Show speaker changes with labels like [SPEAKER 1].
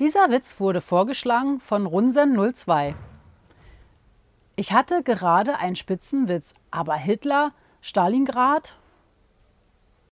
[SPEAKER 1] Dieser Witz wurde vorgeschlagen von Runsen02. Ich hatte gerade einen Spitzenwitz, aber Hitler, Stalingrad